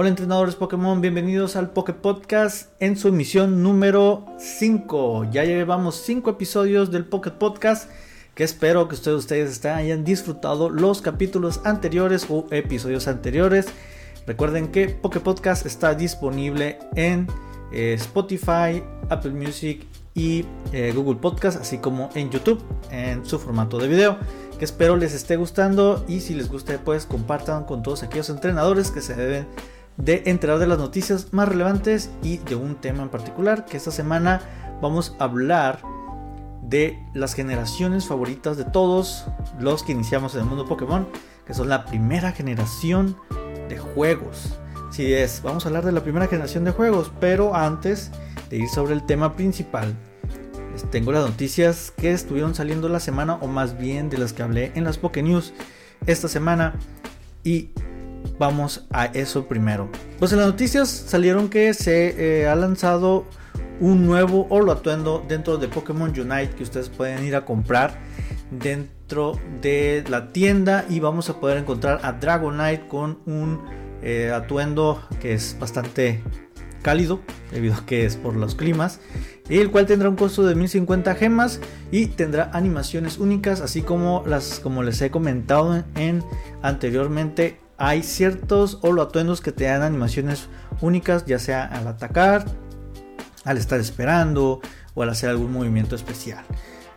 Hola entrenadores Pokémon, bienvenidos al Poké Podcast en su emisión número 5. Ya llevamos 5 episodios del Poké Podcast que espero que ustedes, ustedes hayan disfrutado los capítulos anteriores o episodios anteriores. Recuerden que Poké Podcast está disponible en eh, Spotify, Apple Music y eh, Google Podcast, así como en YouTube en su formato de video. Que espero les esté gustando y si les gusta pues compartan con todos aquellos entrenadores que se deben de enterar de las noticias más relevantes y de un tema en particular que esta semana vamos a hablar de las generaciones favoritas de todos los que iniciamos en el mundo Pokémon, que son la primera generación de juegos. Si es, vamos a hablar de la primera generación de juegos, pero antes de ir sobre el tema principal, les tengo las noticias que estuvieron saliendo la semana, o más bien de las que hablé en las Poké News esta semana. Y vamos a eso primero. Pues en las noticias salieron que se eh, ha lanzado un nuevo holo atuendo dentro de Pokémon Unite que ustedes pueden ir a comprar dentro de la tienda y vamos a poder encontrar a Dragonite con un eh, atuendo que es bastante cálido debido a que es por los climas el cual tendrá un costo de 1050 gemas y tendrá animaciones únicas así como las como les he comentado en anteriormente hay ciertos holo atuendos que te dan animaciones únicas, ya sea al atacar, al estar esperando o al hacer algún movimiento especial.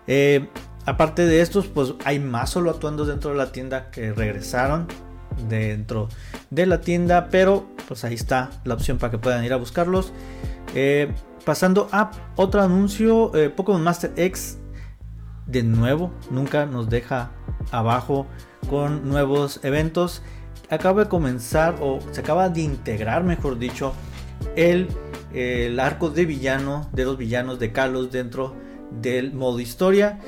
Eh, aparte de estos, pues hay más solo atuendos dentro de la tienda que regresaron dentro de la tienda, pero pues ahí está la opción para que puedan ir a buscarlos. Eh, pasando a otro anuncio, eh, Pokémon Master X de nuevo nunca nos deja abajo con nuevos eventos acaba de comenzar o se acaba de integrar, mejor dicho, el, arco de villano de los villanos de Kalos dentro del modo historia.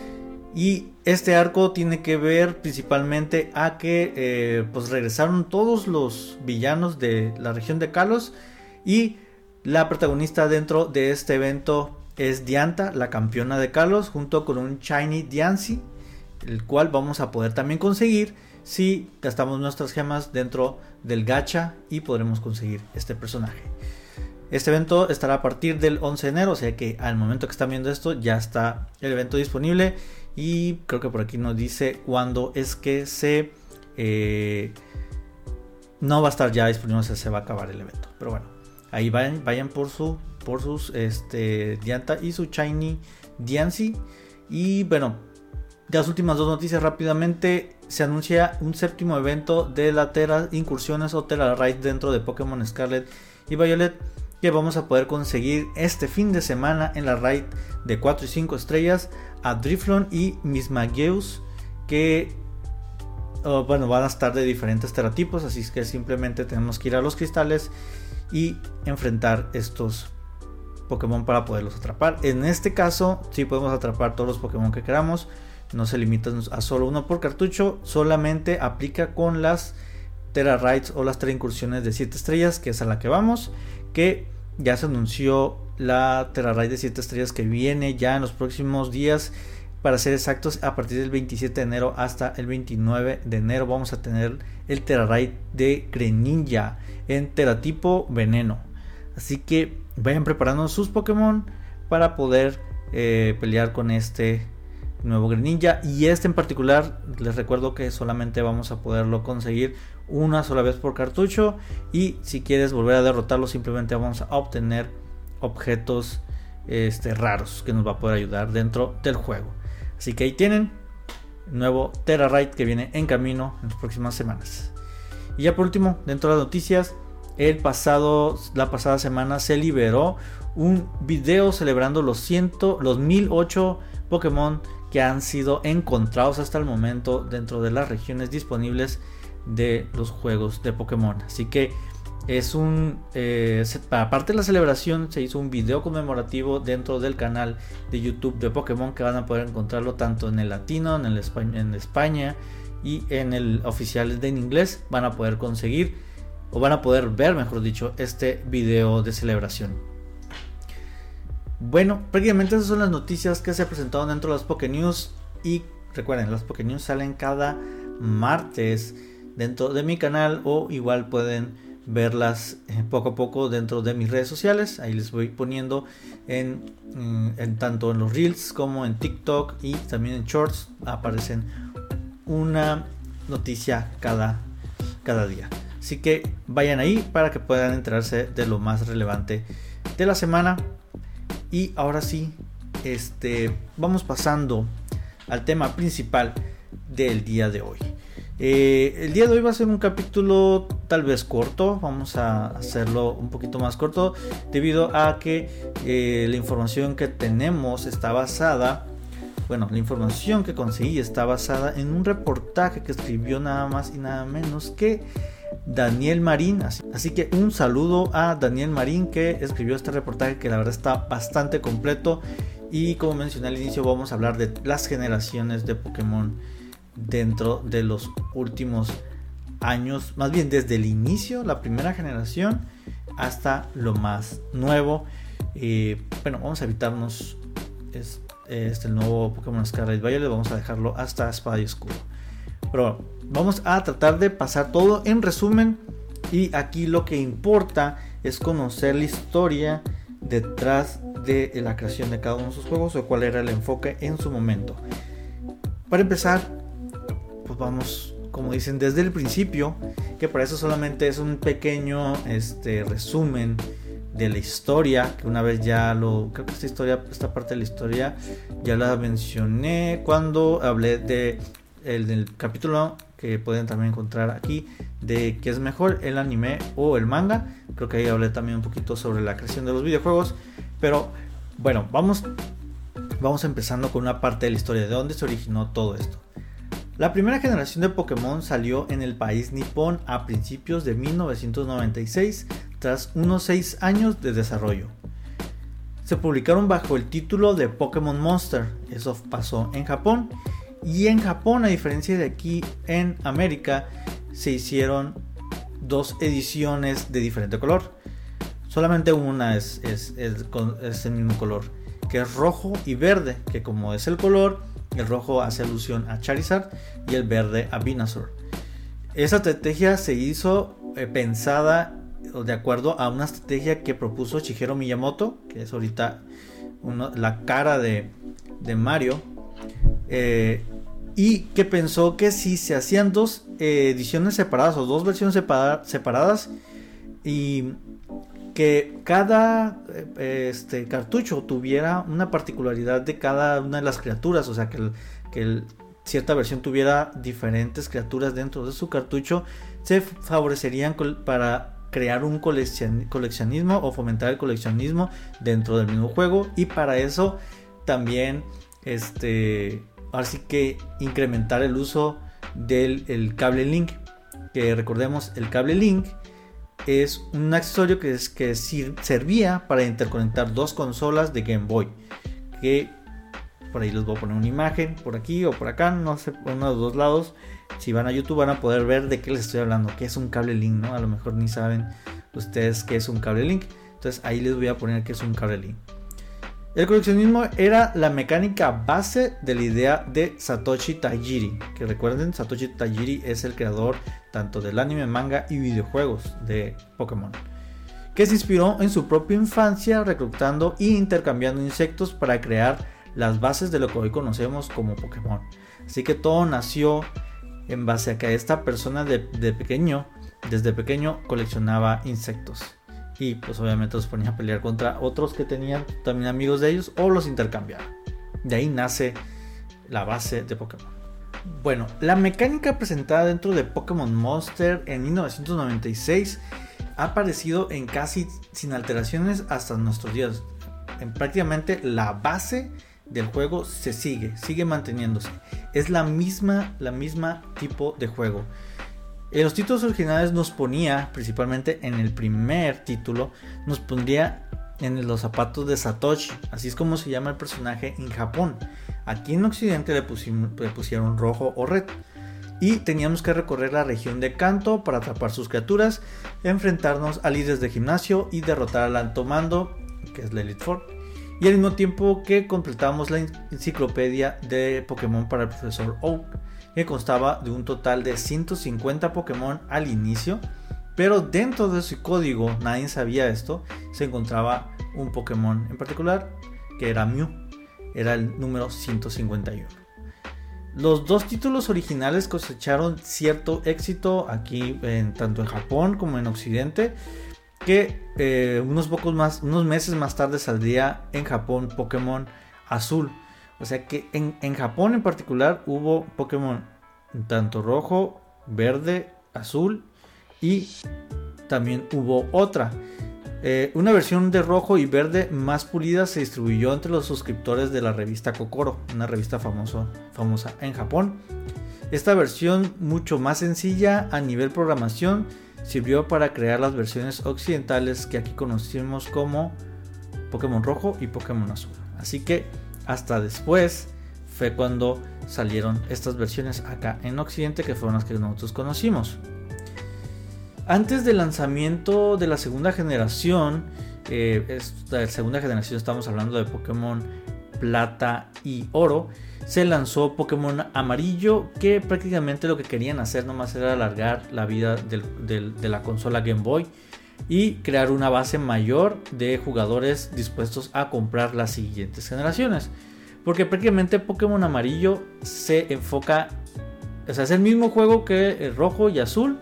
Y este arco tiene que ver principalmente a que eh, pues regresaron todos los villanos de la región de Kalos y la protagonista dentro de este evento es Dianta, la campeona de Kalos, junto con un Shiny Diancie, el cual vamos a poder también conseguir si gastamos nuestras gemas dentro del gacha y podremos conseguir este personaje. Este evento estará a partir del 11 de enero, o sea que al momento que están viendo esto ya está el evento disponible y creo que por aquí nos dice cuándo es que se... Eh, no va a estar ya disponible, o sea, se va a acabar el evento. Pero bueno, ahí vayan, vayan por, su, por sus este, Dianta y su Shiny Diancie. Y bueno, las últimas dos noticias rápidamente. Se anuncia un séptimo evento de la Tera Incursiones o Tera Raid dentro de Pokémon Scarlet y Violet que vamos a poder conseguir este fin de semana en la raid de 4 y 5 estrellas a Driflon y Mismagius que oh, bueno van a estar de diferentes teratipos así que simplemente tenemos que ir a los cristales y enfrentar estos Pokémon para poderlos atrapar en este caso si podemos atrapar todos los Pokémon que queramos no se limita a solo uno por cartucho, solamente aplica con las Terra o las Incursiones de 7 estrellas, que es a la que vamos, que ya se anunció la Terra Raid de 7 estrellas que viene ya en los próximos días. Para ser exactos, a partir del 27 de enero hasta el 29 de enero vamos a tener el Terra de Greninja en teratipo veneno. Así que vayan preparando sus Pokémon para poder eh, pelear con este nuevo Greninja y este en particular les recuerdo que solamente vamos a poderlo conseguir una sola vez por cartucho. Y si quieres volver a derrotarlo simplemente vamos a obtener objetos este, raros que nos va a poder ayudar dentro del juego. Así que ahí tienen nuevo Terra Raid que viene en camino en las próximas semanas. Y ya por último dentro de las noticias el pasado la pasada semana se liberó un video celebrando los 100 los 1008 Pokémon que han sido encontrados hasta el momento dentro de las regiones disponibles de los juegos de Pokémon. Así que es un eh, aparte de la celebración se hizo un video conmemorativo dentro del canal de YouTube de Pokémon que van a poder encontrarlo tanto en el latino, en el en España y en el oficial de en inglés van a poder conseguir o van a poder ver, mejor dicho, este video de celebración. Bueno, prácticamente esas son las noticias que se han presentado dentro de las Poké News. Y recuerden, las Poké News salen cada martes dentro de mi canal o igual pueden verlas eh, poco a poco dentro de mis redes sociales. Ahí les voy poniendo en, en, tanto en los reels como en TikTok y también en shorts aparecen una noticia cada, cada día. Así que vayan ahí para que puedan enterarse de lo más relevante de la semana. Y ahora sí, este, vamos pasando al tema principal del día de hoy. Eh, el día de hoy va a ser un capítulo tal vez corto, vamos a hacerlo un poquito más corto debido a que eh, la información que tenemos está basada, bueno, la información que conseguí está basada en un reportaje que escribió nada más y nada menos que Daniel Marín. Así que un saludo a Daniel Marín que escribió este reportaje que la verdad está bastante completo y como mencioné al inicio vamos a hablar de las generaciones de Pokémon dentro de los últimos años, más bien desde el inicio, la primera generación, hasta lo más nuevo. Eh, bueno, vamos a evitarnos este, el nuevo Pokémon Scarlet Violet, vamos a dejarlo hasta Espada y Escudo. Pero vamos a tratar de pasar todo en resumen y aquí lo que importa es conocer la historia detrás de la creación de cada uno de sus juegos o cuál era el enfoque en su momento. Para empezar, pues vamos, como dicen, desde el principio, que para eso solamente es un pequeño este, resumen de la historia, que una vez ya lo, creo que esta historia, esta parte de la historia ya la mencioné cuando hablé de el del capítulo que pueden también encontrar aquí de qué es mejor el anime o el manga. Creo que ahí hablé también un poquito sobre la creación de los videojuegos, pero bueno, vamos vamos empezando con una parte de la historia de dónde se originó todo esto. La primera generación de Pokémon salió en el país nipón a principios de 1996, tras unos 6 años de desarrollo. Se publicaron bajo el título de Pokémon Monster, eso pasó en Japón, y en Japón, a diferencia de aquí en América, se hicieron dos ediciones de diferente color. Solamente una es, es, es el mismo color, que es rojo y verde, que como es el color, el rojo hace alusión a Charizard y el verde a Venusaur. Esa estrategia se hizo eh, pensada de acuerdo a una estrategia que propuso Shigeru Miyamoto, que es ahorita la cara de, Mario, eh, y que pensó que si se hacían dos eh, ediciones separadas o dos versiones separadas y que cada eh, este, cartucho tuviera una particularidad de cada una de las criaturas, o sea, que, que cierta versión tuviera diferentes criaturas dentro de su cartucho, se favorecerían para crear un coleccionismo o fomentar el coleccionismo dentro del mismo juego y para eso también este ahora sí que incrementar el uso del cable link que recordemos el cable link es un accesorio que, es, que servía para interconectar dos consolas de Game Boy. Que por ahí les voy a poner una imagen, por aquí o por acá, no sé, por uno de los dos lados. Si van a YouTube van a poder ver de qué les estoy hablando, que es un cable link, ¿no? A lo mejor ni saben ustedes qué es un cable link. Entonces ahí les voy a poner que es un cable link. El coleccionismo era la mecánica base de la idea de Satoshi Tajiri, que recuerden, Satoshi Tajiri es el creador tanto del anime, manga y videojuegos de Pokémon, que se inspiró en su propia infancia reclutando e intercambiando insectos para crear las bases de lo que hoy conocemos como Pokémon. Así que todo nació en base a que esta persona de, de pequeño, desde pequeño, coleccionaba insectos y pues obviamente los ponía a pelear contra otros que tenían también amigos de ellos o los intercambiaban. De ahí nace la base de Pokémon. Bueno, la mecánica presentada dentro de Pokémon Monster en 1996 ha aparecido en casi sin alteraciones hasta nuestros días. En prácticamente la base del juego se sigue, sigue manteniéndose. Es la misma, la misma tipo de juego. En los títulos originales nos ponía, principalmente en el primer título, nos pondría en los zapatos de Satoshi, así es como se llama el personaje en Japón. Aquí en Occidente le, pusieron rojo o red. Y teníamos que recorrer la región de Kanto para atrapar sus criaturas, enfrentarnos a líderes de gimnasio y derrotar al alto mando, que es la Elite. Y al mismo tiempo que completamos la enciclopedia de Pokémon para el profesor Oak que constaba de un total de 150 Pokémon al inicio Pero dentro de su código, nadie sabía esto, se encontraba un Pokémon en particular que era Mew. Era el número 151. Los dos títulos originales cosecharon cierto éxito aquí, en, tanto en Japón como en Occidente, que eh, unos pocos más, unos meses más tarde saldría en Japón Pokémon Azul. O sea que en, en Japón en particular hubo Pokémon tanto rojo, verde, azul y también hubo otra. Eh, una versión de rojo y verde más pulida se distribuyó entre los suscriptores de la revista Kokoro, una revista famosa en Japón. Esta versión, mucho más sencilla a nivel programación, sirvió para crear las versiones occidentales que aquí conocimos como Pokémon rojo y Pokémon azul. Así que hasta después fue cuando salieron estas versiones acá en Occidente que fueron las que nosotros conocimos. Antes del lanzamiento de la segunda generación, eh, segunda generación estamos hablando de Pokémon Plata y Oro, se lanzó Pokémon Amarillo que prácticamente lo que querían hacer nomás era alargar la vida de la consola Game Boy y crear una base mayor de jugadores dispuestos a comprar las siguientes generaciones. Porque prácticamente Pokémon Amarillo se enfoca, o sea, es el mismo juego que el rojo y azul,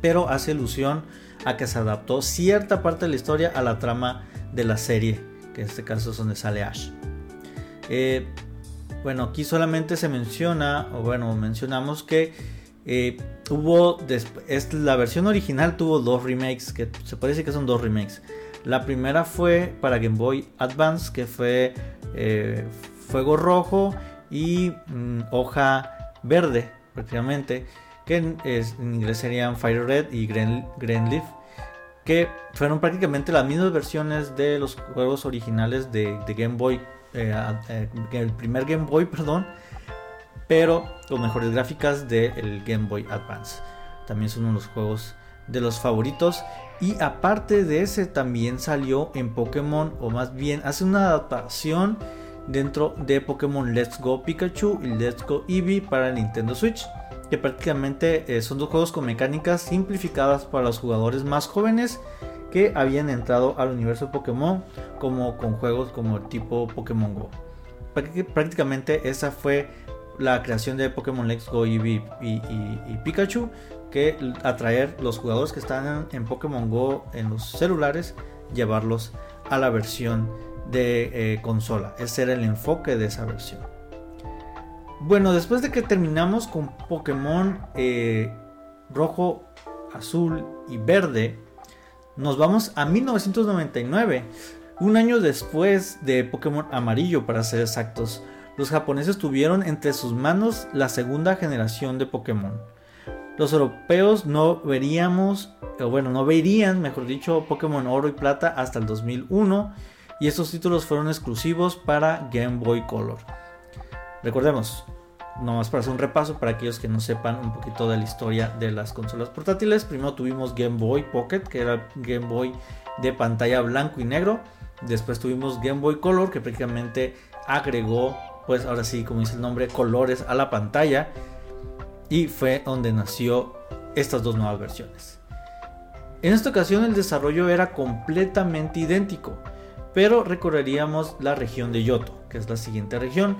pero hace ilusión a que se adaptó cierta parte de la historia a la trama de la serie, que en este caso es donde sale Ash. Eh, bueno, aquí solamente se menciona, o bueno, mencionamos que eh, hubo, es, la versión original tuvo dos remakes, que se parece que son dos remakes. La primera fue para Game Boy Advance, que fue eh, Fuego Rojo y mm, Hoja Verde, prácticamente que en, inglés serían Fire Red y Green, Leaf, que fueron prácticamente las mismas versiones de los juegos originales de, Game Boy, eh, eh, el primer Game Boy, perdón, pero con mejores gráficas del Game Boy Advance. También son uno de los juegos de los favoritos. Y aparte de ese, también salió en Pokémon, o más bien hace una adaptación dentro de Pokémon Let's Go Pikachu y Let's Go Eevee para Nintendo Switch que prácticamente eh, son dos juegos con mecánicas simplificadas para los jugadores más jóvenes que habían entrado al universo Pokémon como con juegos como el tipo Pokémon Go. Prácticamente esa fue la creación de Pokémon Let's Go Eevee y, Pikachu que atraer los jugadores que están en, Pokémon Go en los celulares, llevarlos a la versión de eh, consola. Ese era el enfoque de esa versión. Bueno, después de que terminamos con Pokémon eh, rojo, azul y verde, nos vamos a 1999, un año después de Pokémon amarillo para ser exactos. Los japoneses tuvieron entre sus manos la segunda generación de Pokémon. Los europeos no veríamos, o bueno, no verían, mejor dicho, Pokémon Oro y Plata hasta el 2001 y estos títulos fueron exclusivos para Game Boy Color. Recordemos, nomás para hacer un repaso para aquellos que no sepan un poquito de la historia de las consolas portátiles. Primero tuvimos Game Boy Pocket, que era Game Boy de pantalla blanco y negro. Después tuvimos Game Boy Color, que prácticamente agregó, pues ahora sí, como dice el nombre, colores a la pantalla. Y fue donde nació estas dos nuevas versiones. En esta ocasión el desarrollo era completamente idéntico, pero recorreríamos la región de Yoto, que es la siguiente región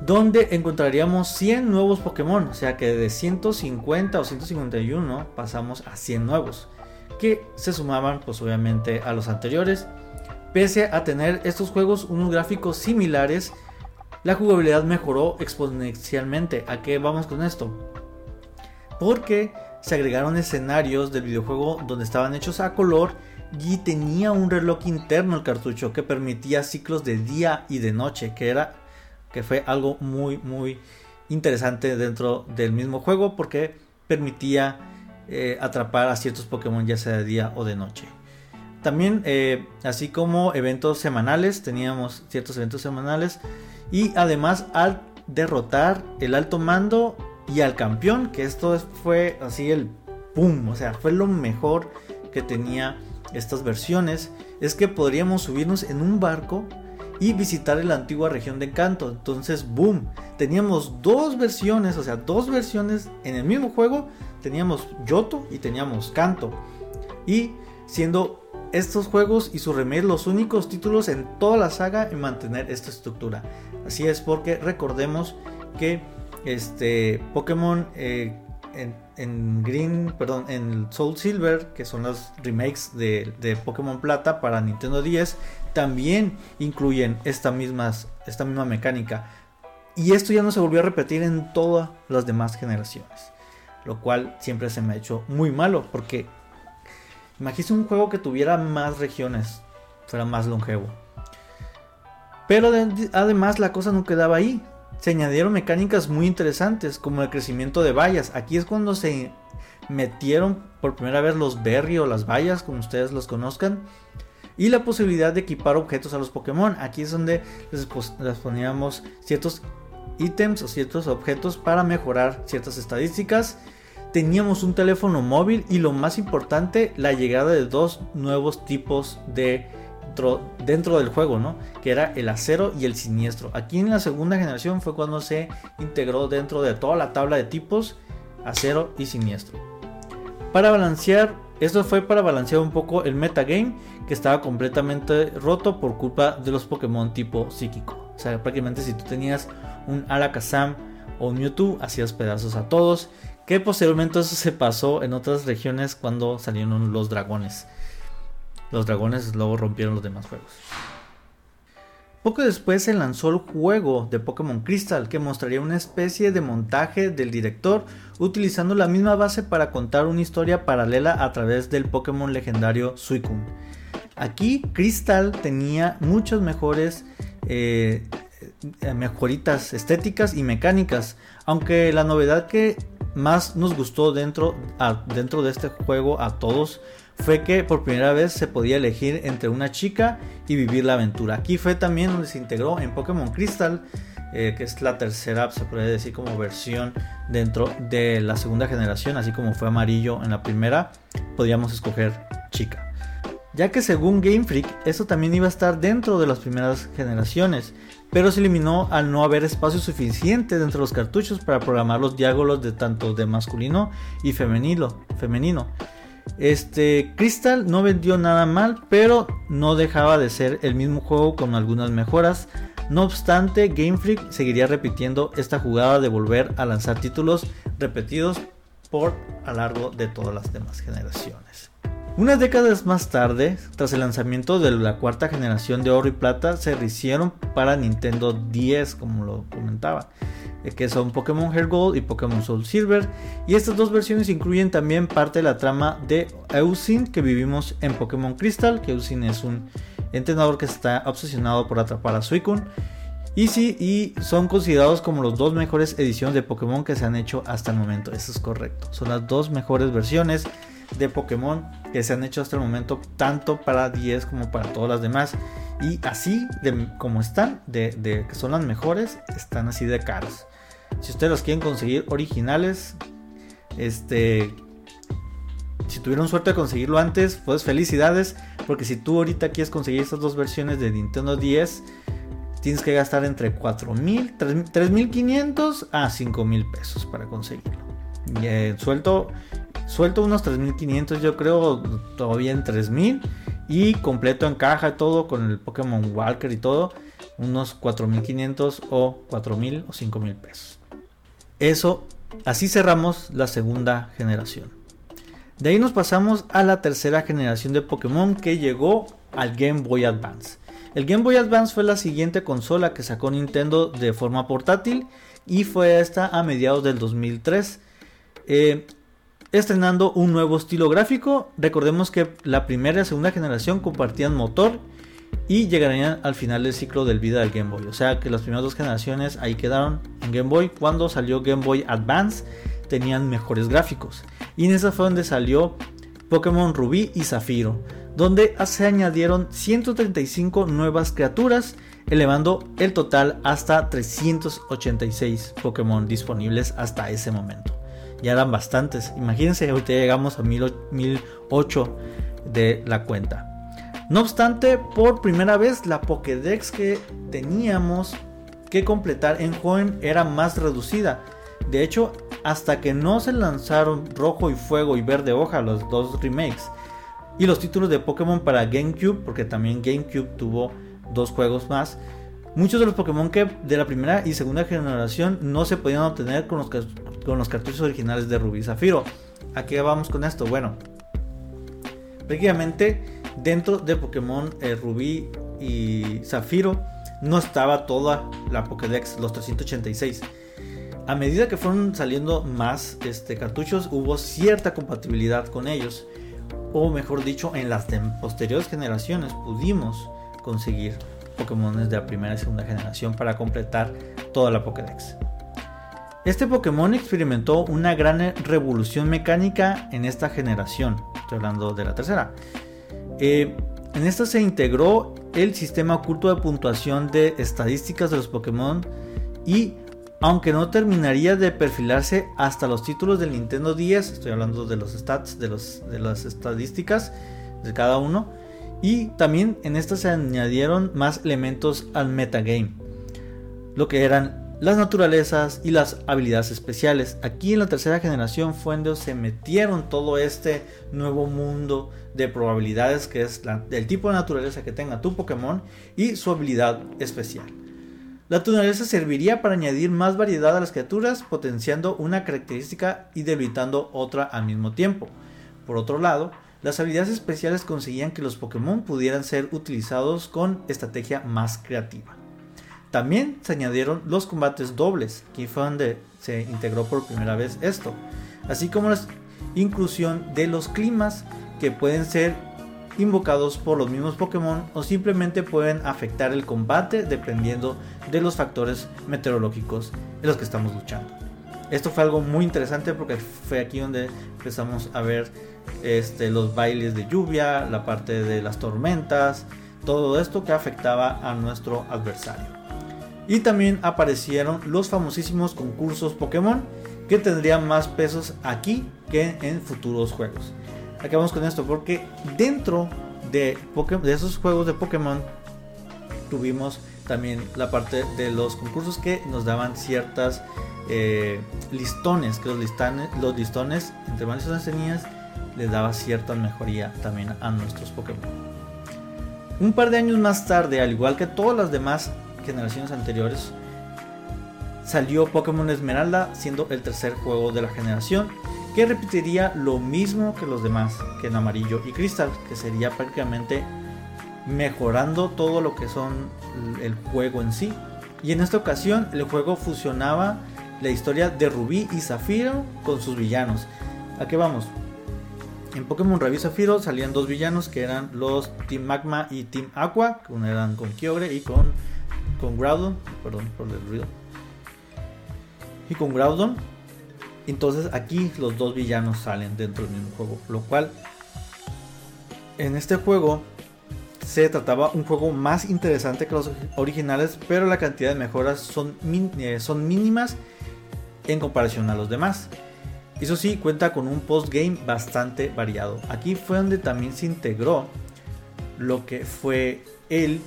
donde encontraríamos 100 nuevos Pokémon, o sea que de 150 o 151 pasamos a 100 nuevos, que se sumaban pues obviamente a los anteriores. Pese a tener estos juegos unos gráficos similares, la jugabilidad mejoró exponencialmente. ¿A qué vamos con esto? Porque se agregaron escenarios del videojuego donde estaban hechos a color y tenía un reloj interno el cartucho que permitía ciclos de día y de noche, que era que fue algo muy muy interesante dentro del mismo juego porque permitía eh, atrapar a ciertos Pokémon ya sea de día o de noche. También, eh, así como eventos semanales, teníamos ciertos eventos semanales y además al derrotar el alto mando y al campeón, que esto fue así el boom, o sea, fue lo mejor que tenía estas versiones, es que podríamos subirnos en un barco y visitar la antigua región de Kanto. Entonces, boom, teníamos dos versiones, o sea, dos versiones en el mismo juego. Teníamos Yoto y teníamos Kanto. Y siendo estos juegos y su remake los únicos títulos en toda la saga en mantener esta estructura. Así es porque recordemos que este Pokémon eh, en, Green, perdón, en Soul Silver, que son los remakes de, Pokémon Plata para Nintendo 10, también incluyen esta, esta misma mecánica. Y esto ya no se volvió a repetir en todas las demás generaciones. Lo cual siempre se me ha hecho muy malo. Porque imagínese un juego que tuviera más regiones. Fuera más longevo. Pero además la cosa no quedaba ahí se añadieron mecánicas muy interesantes como el crecimiento de vallas. Aquí es cuando se metieron por primera vez los berry o las vallas, como ustedes los conozcan. Y la posibilidad de equipar objetos a los Pokémon. Aquí es donde les, poníamos ciertos ítems o ciertos objetos para mejorar ciertas estadísticas. Teníamos un teléfono móvil y lo más importante, la llegada de dos nuevos tipos de dentro, del juego, ¿no? Que era el acero y el siniestro. Aquí en la segunda generación fue cuando se integró dentro de toda la tabla de tipos acero y siniestro. Para balancear, esto fue para balancear un poco el metagame que estaba completamente roto por culpa de los Pokémon tipo psíquico. O sea, prácticamente si tú tenías un Alakazam o un Mewtwo, hacías pedazos a todos. Que posteriormente eso se pasó en otras regiones cuando salieron los dragones. Los dragones luego rompieron los demás juegos. Poco después se lanzó el juego de Pokémon Crystal que mostraría una especie de montaje del director utilizando la misma base para contar una historia paralela a través del Pokémon legendario Suicune. Aquí Crystal tenía muchas mejores eh, mejoritas estéticas y mecánicas, aunque la novedad que más nos gustó dentro, dentro de este juego a todos fue que por primera vez se podía elegir entre una chica y vivir la aventura. Aquí fue también donde se integró en Pokémon Crystal, eh, que es la tercera, se puede decir como versión dentro de la segunda generación, así como fue amarillo en la primera, podíamos escoger chica. Ya que según Game Freak, eso también iba a estar dentro de las primeras generaciones, pero se eliminó al no haber espacio suficiente dentro de los cartuchos para programar los diálogos de tanto de masculino y femenino. Este Crystal no vendió nada mal, pero no dejaba de ser el mismo juego con algunas mejoras. No obstante, Game Freak seguiría repitiendo esta jugada de volver a lanzar títulos repetidos por a largo de todas las demás generaciones. Unas décadas más tarde, tras el lanzamiento de la cuarta generación de oro y plata, se rehicieron para Nintendo 10, como lo comentaba. Eh, que son Pokémon Hair Gold y Pokémon Soul Silver. Y estas dos versiones incluyen también parte de la trama de Eusin que vivimos en Pokémon Crystal, que Eusin es un entrenador que está obsesionado por atrapar a Suicune. Y sí, y son considerados como los dos mejores ediciones de Pokémon que se han hecho hasta el momento. Eso es correcto. Son las dos mejores versiones de Pokémon que se han hecho hasta el momento, tanto para 10 como para todas las demás. Y así de, como están, de, que son las mejores, están así de caros. Si ustedes los quieren conseguir originales, este, si tuvieron suerte de conseguirlo antes, pues felicidades, porque si tú ahorita quieres conseguir estas dos versiones de Nintendo 10, tienes que gastar entre 4.000, 3.500 a 5.000 pesos para conseguirlo. Eh, suelto, suelto unos 3.500, yo creo, todavía en 3.000 y completo en caja todo con el Pokémon Walker y todo, unos 4.500 o 4.000 o 5.000 pesos. Eso, así cerramos la segunda generación. De ahí nos pasamos a la tercera generación de Pokémon que llegó al Game Boy Advance. El Game Boy Advance fue la siguiente consola que sacó Nintendo de forma portátil y fue esta a mediados del 2003. Eh, estrenando un nuevo estilo gráfico. Recordemos que la primera y segunda generación compartían motor y llegarían al final del ciclo del vida del Game Boy. O sea que las primeras dos generaciones ahí quedaron en Game Boy. Cuando salió Game Boy Advance tenían mejores gráficos. Y en esa fue donde salió Pokémon Rubí y Zafiro, donde se añadieron 135 nuevas criaturas, elevando el total hasta 386 Pokémon disponibles hasta ese momento. Ya eran bastantes. Imagínense, ahorita llegamos a 1008 de la cuenta. No obstante, por primera vez la Pokédex que teníamos que completar en joven era más reducida. De hecho, hasta que no se lanzaron Rojo y Fuego y Verde Hoja, los dos remakes, y los títulos de Pokémon para GameCube, porque también GameCube tuvo dos juegos más, muchos de los Pokémon que de la primera y segunda generación no se podían obtener con los, cartuchos originales de Rubí y Zafiro. ¿A qué vamos con esto? Bueno, prácticamente dentro de Pokémon eh, Rubí y Zafiro no estaba toda la Pokédex, los 386. A medida que fueron saliendo más este, cartuchos, hubo cierta compatibilidad con ellos. O mejor dicho, en las posteriores generaciones pudimos conseguir Pokémon de la primera y segunda generación para completar toda la Pokédex. Este Pokémon experimentó una gran revolución mecánica en esta generación. Estoy hablando de la tercera. Eh, en esta se integró el sistema oculto de puntuación de estadísticas de los Pokémon y aunque no terminaría de perfilarse hasta los títulos del Nintendo 10, estoy hablando de los stats, de, de las estadísticas de cada uno, y también en esta se añadieron más elementos al metagame, lo que eran las naturalezas y las habilidades especiales. Aquí en la tercera generación fue donde se metieron todo este nuevo mundo de probabilidades que es el tipo de naturaleza que tenga tu Pokémon y su habilidad especial. La naturaleza serviría para añadir más variedad a las criaturas, potenciando una característica y debilitando otra al mismo tiempo. Por otro lado, las habilidades especiales conseguían que los Pokémon pudieran ser utilizados con estrategia más creativa. También se añadieron los combates dobles, que fue donde se integró por primera vez esto, así como la inclusión de los climas que pueden ser invocados por los mismos Pokémon o simplemente pueden afectar el combate dependiendo de los factores meteorológicos en los que estamos luchando. Esto fue algo muy interesante porque fue aquí donde empezamos a ver este, los bailes de lluvia, la parte de las tormentas, todo esto que afectaba a nuestro adversario. Y también aparecieron los famosísimos concursos Pokémon que tendrían más pesos aquí que en futuros juegos. Acabamos con esto porque dentro de, de esos juegos de Pokémon tuvimos también la parte de los concursos que nos daban ciertas eh, listones, que los listones, los listones entre más tenías les daba cierta mejoría también a nuestros Pokémon. Un par de años más tarde, al igual que todas las demás generaciones anteriores, salió Pokémon Esmeralda siendo el tercer juego de la generación que repetiría lo mismo que los demás, que en amarillo y cristal, que sería prácticamente mejorando todo lo que son el juego en sí. Y en esta ocasión el juego fusionaba la historia de Rubí y Zafiro con sus villanos. ¿A qué vamos? En Pokémon Rubí y Zafiro salían dos villanos que eran los Team Magma y Team Aqua, que uno eran con Kyogre y con, con Groudon, perdón por el ruido. Y con Groudon. Entonces aquí los dos villanos salen dentro del mismo juego, lo cual en este juego se trataba un juego más interesante que los originales, pero la cantidad de mejoras son, eh, son mínimas en comparación a los demás. Eso sí, cuenta con un postgame bastante variado. Aquí fue donde también se integró lo que fue el,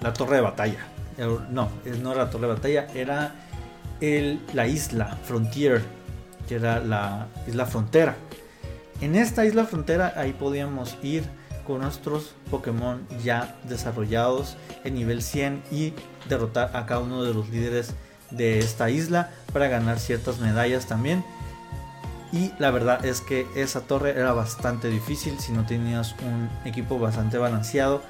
la torre de batalla. no, no era la torre de batalla, era el, la isla Frontier, que era la isla frontera. En esta isla frontera ahí podíamos ir con nuestros Pokémon ya desarrollados en nivel 100 y derrotar a cada uno de los líderes de esta isla para ganar ciertas medallas también. Y la verdad es que esa torre era bastante difícil si no tenías un equipo bastante balanceado.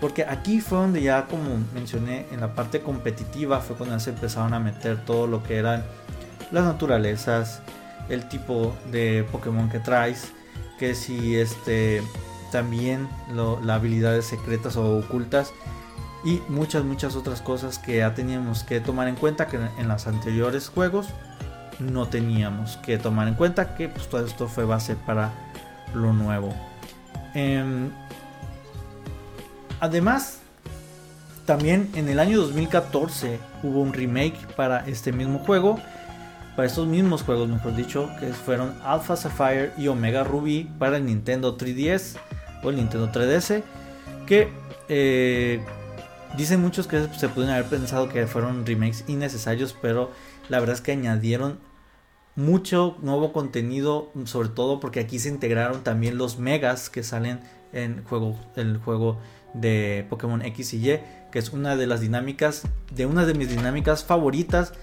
Porque aquí fue donde ya, como mencioné, en la parte competitiva fue cuando se empezaron a meter todo lo que eran las naturalezas, el tipo de Pokémon que traes, que si este también las habilidades secretas o ocultas y muchas muchas otras cosas que ya teníamos que tomar en cuenta que en los anteriores juegos no teníamos que tomar en cuenta que pues todo esto fue base para lo nuevo. Em, además también en el año 2014 hubo un remake para este mismo juego para estos mismos juegos mejor dicho que fueron Alpha Sapphire y Omega Ruby para el Nintendo 3DS o el Nintendo 3DS, que eh, dicen muchos que se pueden haber pensado que fueron remakes innecesarios, pero la verdad es que añadieron mucho nuevo contenido, sobre todo porque aquí se integraron también los megas que salen en juego, el juego de Pokémon X y Y, que es una de las dinámicas, de una de mis dinámicas favoritas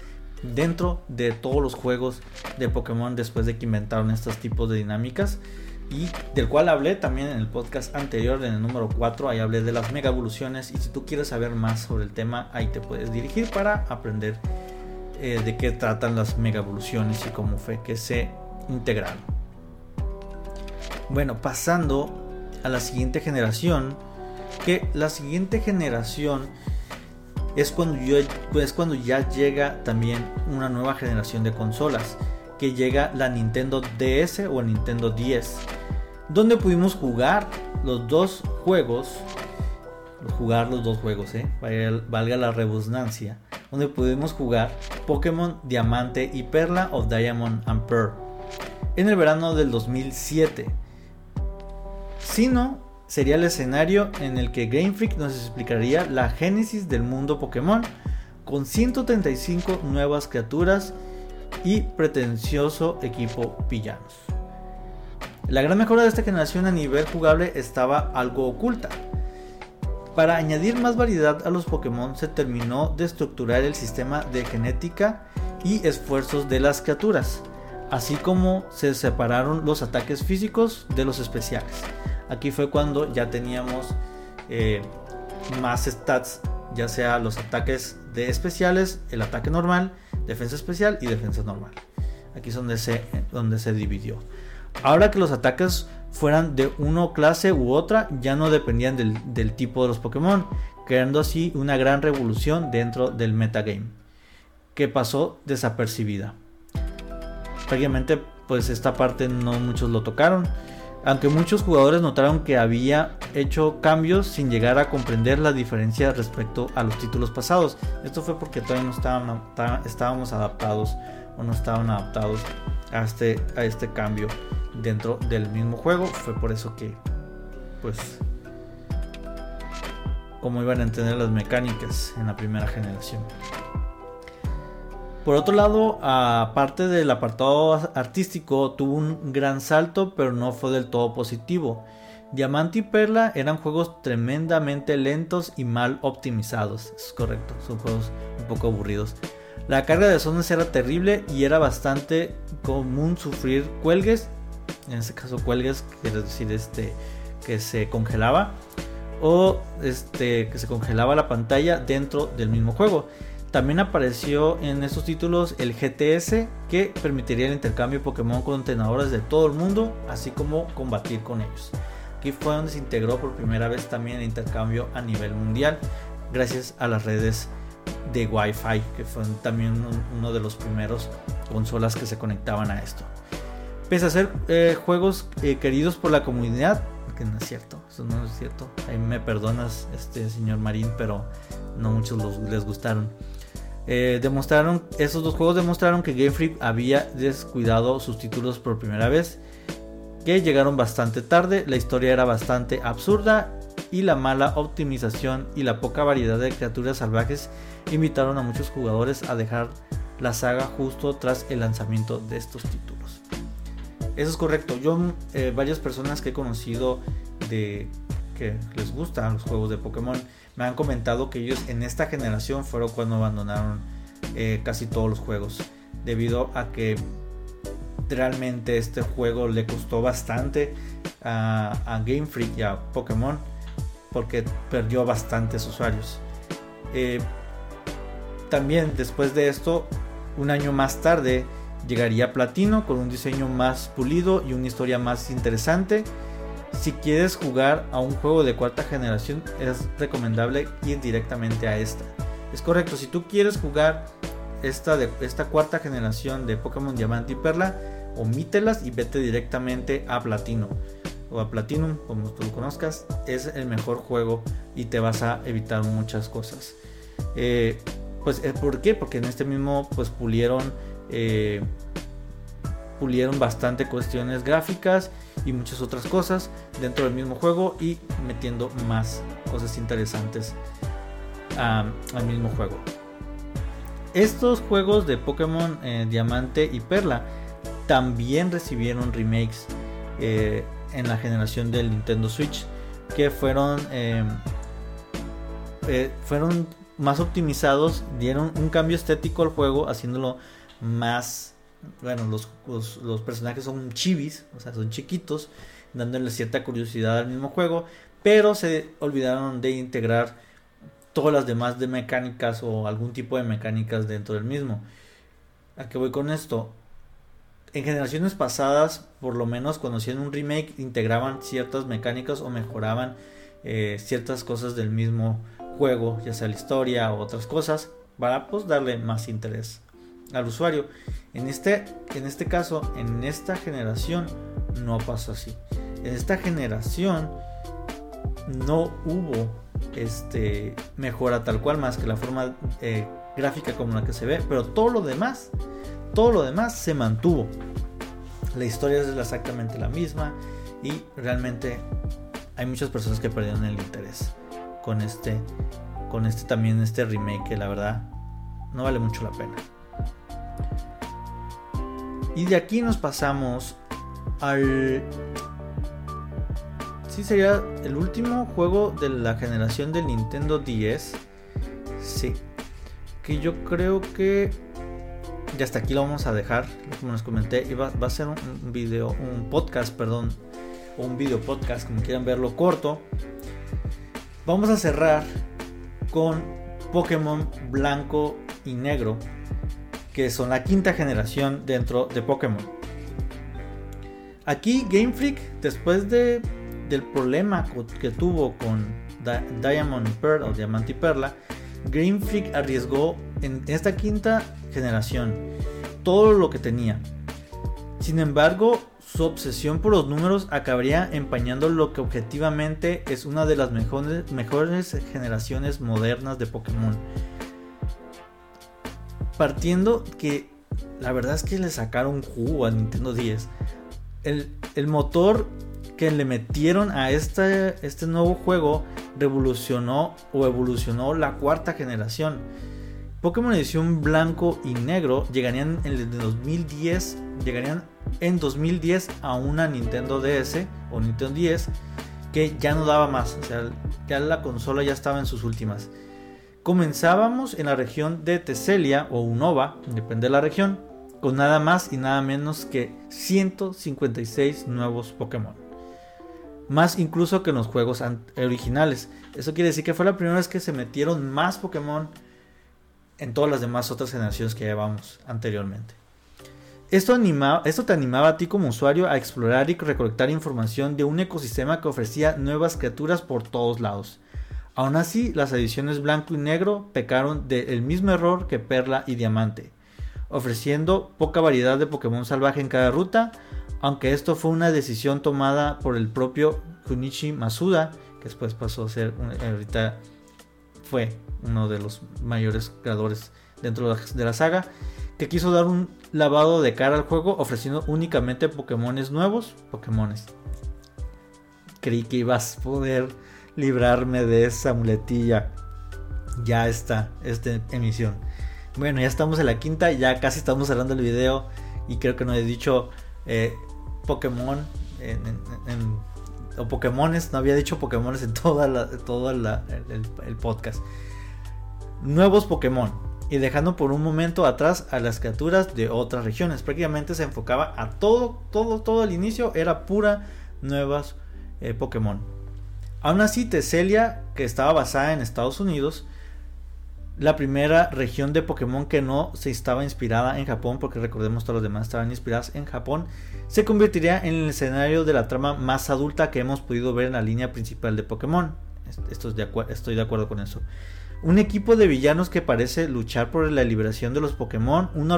dentro de todos los juegos de Pokémon después de que inventaron estos tipos de dinámicas y del cual hablé también en el podcast anterior, en el número 4, ahí hablé de las mega evoluciones y si tú quieres saber más sobre el tema, ahí te puedes dirigir para aprender eh, de qué tratan las mega evoluciones y cómo fue que se integraron. Bueno, pasando a la siguiente generación, que la siguiente generación es cuando, es cuando ya llega también una nueva generación de consolas, que llega la Nintendo DS o el Nintendo 10, donde pudimos jugar los dos juegos, jugar los dos juegos, eh, valga la redundancia, donde pudimos jugar Pokémon Diamante y Perla of Diamond and Pearl en el verano del 2007. Sino sería el escenario en el que Game Freak nos explicaría la génesis del mundo Pokémon con 135 nuevas criaturas y pretencioso equipo villanos. La gran mejora de esta generación a nivel jugable estaba algo oculta, para añadir más variedad a los Pokémon se terminó de estructurar el sistema de genética y esfuerzos de las criaturas, así como se separaron los ataques físicos de los especiales. Aquí fue cuando ya teníamos eh, más stats, ya sea los ataques de especiales, el ataque normal, defensa especial y defensa normal. Aquí es donde se, donde se dividió. Ahora que los ataques fueran de una clase u otra, ya no dependían del, tipo de los Pokémon, creando así una gran revolución dentro del metagame, que pasó desapercibida. Prácticamente, pues esta parte no muchos lo tocaron, aunque muchos jugadores notaron que había hecho cambios sin llegar a comprender la diferencia respecto a los títulos pasados. Esto fue porque todavía no estábamos adaptados o no estaban adaptados a este, a este cambio dentro del mismo juego. Fue por eso que, pues, como iban a entender las mecánicas en la primera generación. Por otro lado, aparte del apartado artístico, tuvo un gran salto, pero no fue del todo positivo. Diamante y Perla eran juegos tremendamente lentos y mal optimizados. es correcto, son juegos un poco aburridos. La carga de zonas era terrible y era bastante común sufrir cuelgues en este caso cuelgues, quiere decir este que se congelaba o este que se congelaba la pantalla dentro del mismo juego. También apareció en estos títulos el GTS que permitiría el intercambio de Pokémon con entrenadores de todo el mundo, así como combatir con ellos. Aquí fue donde se integró por primera vez también el intercambio a nivel mundial, gracias a las redes de Wi-Fi, que fue también uno de los primeros consolas que se conectaban a esto. Pese a ser eh, juegos eh, queridos por la comunidad, que no es cierto, eso no es cierto. Ahí me perdonas, este señor Marín, pero no muchos les gustaron. Eh, demostraron, esos dos juegos demostraron que Game Freak había descuidado sus títulos por primera vez, que llegaron bastante tarde, la historia era bastante absurda y la mala optimización y la poca variedad de criaturas salvajes invitaron a muchos jugadores a dejar la saga justo tras el lanzamiento de estos títulos. Eso es correcto. Yo, eh, varias personas que he conocido de que les gustan los juegos de Pokémon, me han comentado que ellos en esta generación fueron cuando abandonaron eh, casi todos los juegos. Debido a que realmente este juego le costó bastante a, Game Freak y a Pokémon. Porque perdió bastantes usuarios. Eh, también después de esto, un año más tarde, llegaría Platino con un diseño más pulido y una historia más interesante. Si quieres jugar a un juego de cuarta generación, es recomendable ir directamente a esta. Es correcto, si tú quieres jugar esta, de, esta cuarta generación de Pokémon Diamante y Perla, omítelas y vete directamente a Platino o a Platinum, como tú lo conozcas. Es el mejor juego y te vas a evitar muchas cosas. Eh, pues, eh, ¿por qué? Porque en este mismo, pues pulieron eh, pulieron bastante cuestiones gráficas y muchas otras cosas dentro del mismo juego y metiendo más cosas interesantes al mismo juego. Estos juegos de Pokémon eh, Diamante y Perla también recibieron remakes eh, en la generación del Nintendo Switch que fueron em, fueron más optimizados dieron un cambio estético al juego haciéndolo más bueno los, los, personajes son chivis o sea son chiquitos dándole cierta curiosidad al mismo juego pero se olvidaron de integrar todas las demás de mecánicas o algún tipo de mecánicas dentro del mismo. A qué voy con esto en generaciones pasadas, por lo menos cuando hacían un remake, integraban ciertas mecánicas o mejoraban eh, ciertas cosas del mismo juego, ya sea la historia o otras cosas, para pues darle más interés al usuario. En este, en este caso, en esta generación, no pasó así. En esta generación no hubo este mejora tal cual más que la forma eh, gráfica como la que se ve, pero todo lo demás todo lo demás se mantuvo. La historia es exactamente la misma y realmente hay muchas personas que perdieron el interés con este con este también este remake que la verdad no vale mucho la pena. Y de aquí nos pasamos al sí sería el último juego de la generación del Nintendo 10. Sí. Que yo creo que y hasta aquí lo vamos a dejar. Como les comenté, va, va a ser un, video, un podcast, perdón, o un video podcast, como quieran verlo, corto. Vamos a cerrar con Pokémon blanco y negro, que son la quinta generación dentro de Pokémon. Aquí Game Freak, después de, del problema que tuvo con Diamond Pearl o Diamante y Perla, Game Freak arriesgó en esta quinta generación todo lo que tenía. Sin embargo, su obsesión por los números acabaría empañando lo que objetivamente es una de las mejores, mejores generaciones modernas de Pokémon. Partiendo que la verdad es que le sacaron jugo a Nintendo 10. El, el motor que le metieron a este, este nuevo juego revolucionó o evolucionó la cuarta generación. Pokémon edición blanco y negro llegarían en el 2010, llegarían en 2010 a una Nintendo DS o Nintendo 10 que ya no daba más, o sea, ya la consola ya estaba en sus últimas. Comenzábamos en la región de Teselia o Unova, depende de la región, con nada más y nada menos que 156 nuevos Pokémon más incluso que en los juegos originales. Eso quiere decir que fue la primera vez que se metieron más Pokémon en todas las demás otras generaciones que llevamos anteriormente. Esto, esto te animaba a ti como usuario a explorar y recolectar información de un ecosistema que ofrecía nuevas criaturas por todos lados. Aún así, las ediciones blanco y negro pecaron del mismo error que Perla y Diamante, ofreciendo poca variedad de Pokémon salvaje en cada ruta, aunque esto fue una decisión tomada por el propio Kunichi Masuda, que después pasó a ser, ahorita fue uno de los mayores creadores dentro de la saga, que quiso dar un lavado de cara al juego ofreciendo únicamente Pokémones nuevos, Pokémones. Creí que ibas a poder librarme de esa muletilla. Ya está, esta emisión. Bueno, ya estamos en la quinta, ya casi estamos cerrando el video y creo que no he dicho eh, Pokémon o Pokémones, no había dicho Pokémones en toda la, todo el, podcast. Nuevos Pokémon. Y dejando por un momento atrás a las criaturas de otras regiones. Prácticamente se enfocaba a todo, todo, todo el inicio era pura nuevas eh, Pokémon. Aún así, Teselia, que estaba basada en Estados Unidos, la primera región de Pokémon que no se estaba inspirada en Japón, porque recordemos todos los demás estaban inspiradas en Japón, se convertiría en el escenario de la trama más adulta que hemos podido ver en la línea principal de Pokémon. Estoy de acuerdo con eso. Un equipo de villanos que parece luchar por la liberación de los Pokémon, una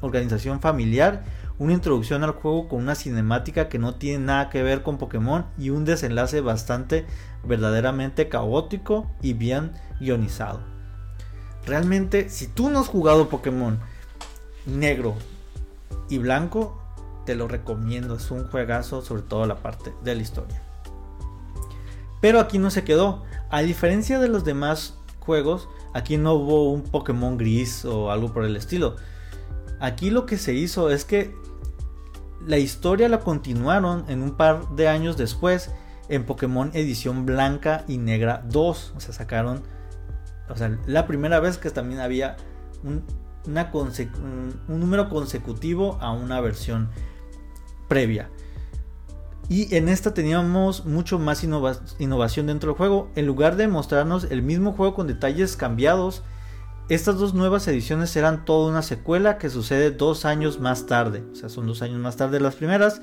organización familiar, una introducción al juego con una cinemática que no tiene nada que ver con Pokémon y un desenlace bastante verdaderamente caótico y bien guionizado. Realmente, si tú no has jugado Pokémon negro y blanco, te lo recomiendo, es un juegazo, sobre todo la parte de la historia. Pero aquí no se quedó, a diferencia de los demás juegos, aquí no hubo un Pokémon gris o algo por el estilo. Aquí lo que se hizo es que la historia la continuaron en un par de años después en Pokémon edición blanca y negra 2. O sea, sacaron, o sea, la primera vez que también había un, un número consecutivo a una versión previa. Y en esta teníamos mucho más innovación dentro del juego. En lugar de mostrarnos el mismo juego con detalles cambiados, estas dos nuevas ediciones serán toda una secuela que sucede dos años más tarde. O sea, son dos años más tarde las primeras.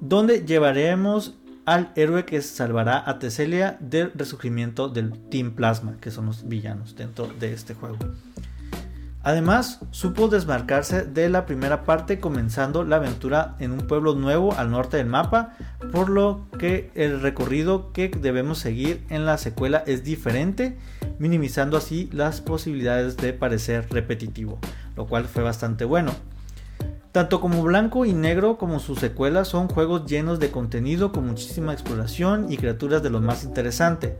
Donde llevaremos al héroe que salvará a Teselia del resurgimiento del Team Plasma, que son los villanos dentro de este juego. Además, supo desmarcarse de la primera parte comenzando la aventura en un pueblo nuevo al norte del mapa, por lo que el recorrido que debemos seguir en la secuela es diferente, minimizando así las posibilidades de parecer repetitivo, lo cual fue bastante bueno. Tanto como Blanco y Negro como su secuela son juegos llenos de contenido con muchísima exploración y criaturas de lo más interesante.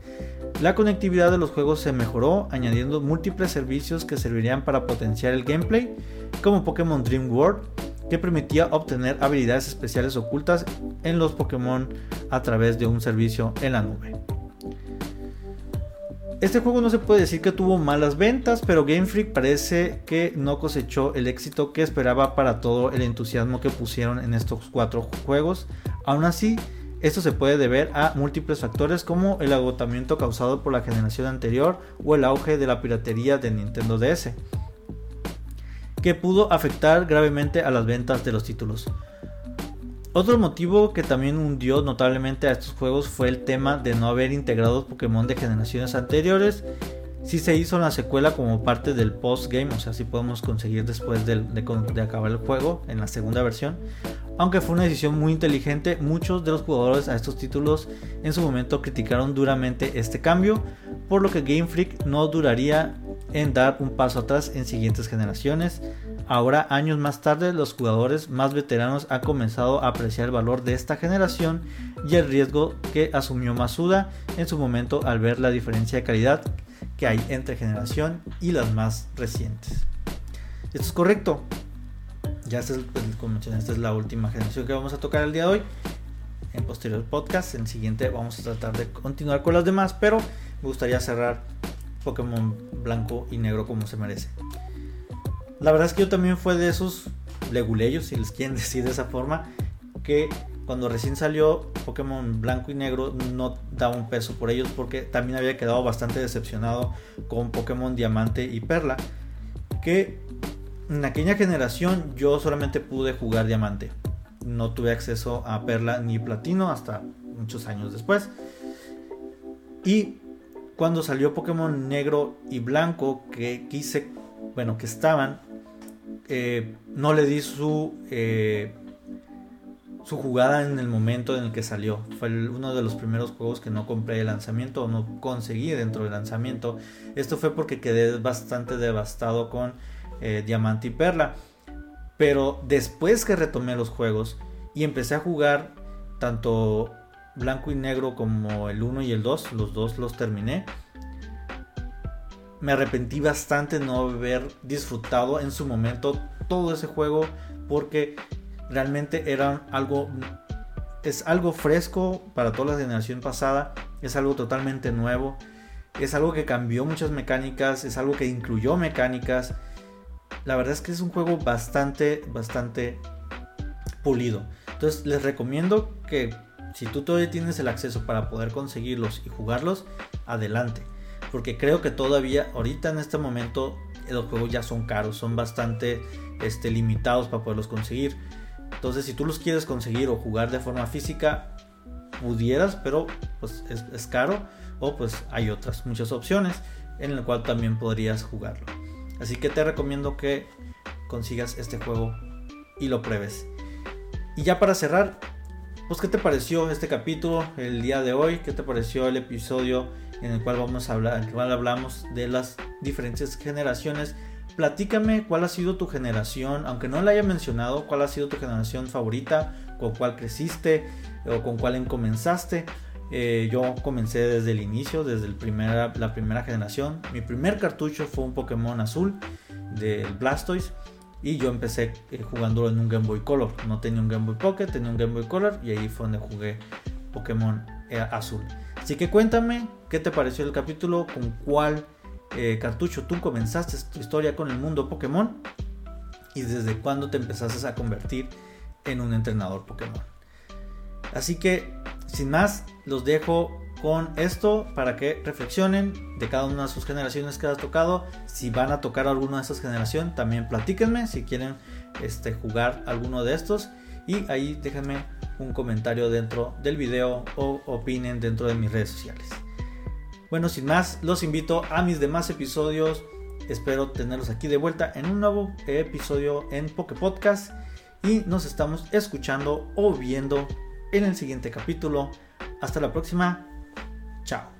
La conectividad de los juegos se mejoró añadiendo múltiples servicios que servirían para potenciar el gameplay, como Pokémon Dream World, que permitía obtener habilidades especiales ocultas en los Pokémon a través de un servicio en la nube. Este juego no se puede decir que tuvo malas ventas, pero Game Freak parece que no cosechó el éxito que esperaba para todo el entusiasmo que pusieron en estos cuatro juegos. Aún así, esto se puede deber a múltiples factores como el agotamiento causado por la generación anterior o el auge de la piratería de Nintendo DS, que pudo afectar gravemente a las ventas de los títulos. Otro motivo que también hundió notablemente a estos juegos fue el tema de no haber integrado Pokémon de generaciones anteriores. Si se hizo la secuela como parte del post-game, o sea, si podemos conseguir después de, de, acabar el juego en la segunda versión. Aunque fue una decisión muy inteligente, muchos de los jugadores a estos títulos en su momento criticaron duramente este cambio, por lo que Game Freak no duraría en dar un paso atrás en siguientes generaciones. Ahora, años más tarde, los jugadores más veteranos han comenzado a apreciar el valor de esta generación y el riesgo que asumió Masuda en su momento al ver la diferencia de calidad que hay entre generación y las más recientes. Esto es correcto. Ya esta es, pues, esta es la última generación que vamos a tocar el día de hoy. En posterior podcast, en el siguiente vamos a tratar de continuar con las demás, pero me gustaría cerrar Pokémon blanco y negro como se merece. La verdad es que yo también fue de esos leguleyos, si les quieren decir de esa forma, que cuando recién salió Pokémon blanco y negro no daba un peso por ellos porque también había quedado bastante decepcionado con Pokémon diamante y perla. Que en aquella generación yo solamente pude jugar diamante. No tuve acceso a perla ni platino hasta muchos años después. Y cuando salió Pokémon negro y blanco que quise, bueno, que estaban eh, no le di su, eh, su jugada en el momento en el que salió. Fue uno de los primeros juegos que no compré de lanzamiento o no conseguí dentro del lanzamiento. Esto fue porque quedé bastante devastado con eh, Diamante y Perla. Pero después que retomé los juegos y empecé a jugar tanto blanco y negro como el 1 y el 2, los dos los terminé me arrepentí bastante no haber disfrutado en su momento todo ese juego porque realmente era algo es algo fresco para toda la generación pasada, es algo totalmente nuevo, es algo que cambió muchas mecánicas, es algo que incluyó mecánicas. La verdad es que es un juego bastante bastante pulido. Entonces les recomiendo que si tú todavía tienes el acceso para poder conseguirlos y jugarlos, adelante porque creo que todavía ahorita en este momento los juegos ya son caros, son bastante este, limitados para poderlos conseguir. Entonces si tú los quieres conseguir o jugar de forma física, pudieras, pero pues es, caro o pues hay otras muchas opciones en el cual también podrías jugarlo. Así que te recomiendo que consigas este juego y lo pruebes. Y ya para cerrar, pues qué te pareció este capítulo el día de hoy, qué te pareció el episodio en el cual vamos a hablar, en el cual hablamos de las diferentes generaciones platícame cuál ha sido tu generación, aunque no la haya mencionado, cuál ha sido tu generación favorita, con cuál creciste o con cuál comenzaste. Eh, yo comencé desde el inicio, desde la primera generación. Mi primer cartucho fue un Pokémon azul del Blastoise. Y yo empecé eh, jugándolo en un Game Boy Color. No tenía un Game Boy Pocket, tenía un Game Boy Color. Y ahí fue donde jugué Pokémon eh, azul. Así que cuéntame qué te pareció el capítulo, con cuál cartucho tú comenzaste tu historia con el mundo Pokémon. Y desde cuándo te empezaste a convertir en un entrenador Pokémon. Así que sin más, los dejo con esto para que reflexionen de cada una de sus generaciones que has tocado. Si van a tocar alguna de esas generaciones, también platíquenme si quieren este, jugar alguno de estos. Y ahí déjenme un comentario dentro del video o opinen dentro de mis redes sociales. Bueno, sin más, los invito a mis demás episodios. Espero tenerlos aquí de vuelta en un nuevo episodio en Poke Podcast. Y nos estamos escuchando o viendo en el siguiente capítulo. Hasta la próxima. Tchau.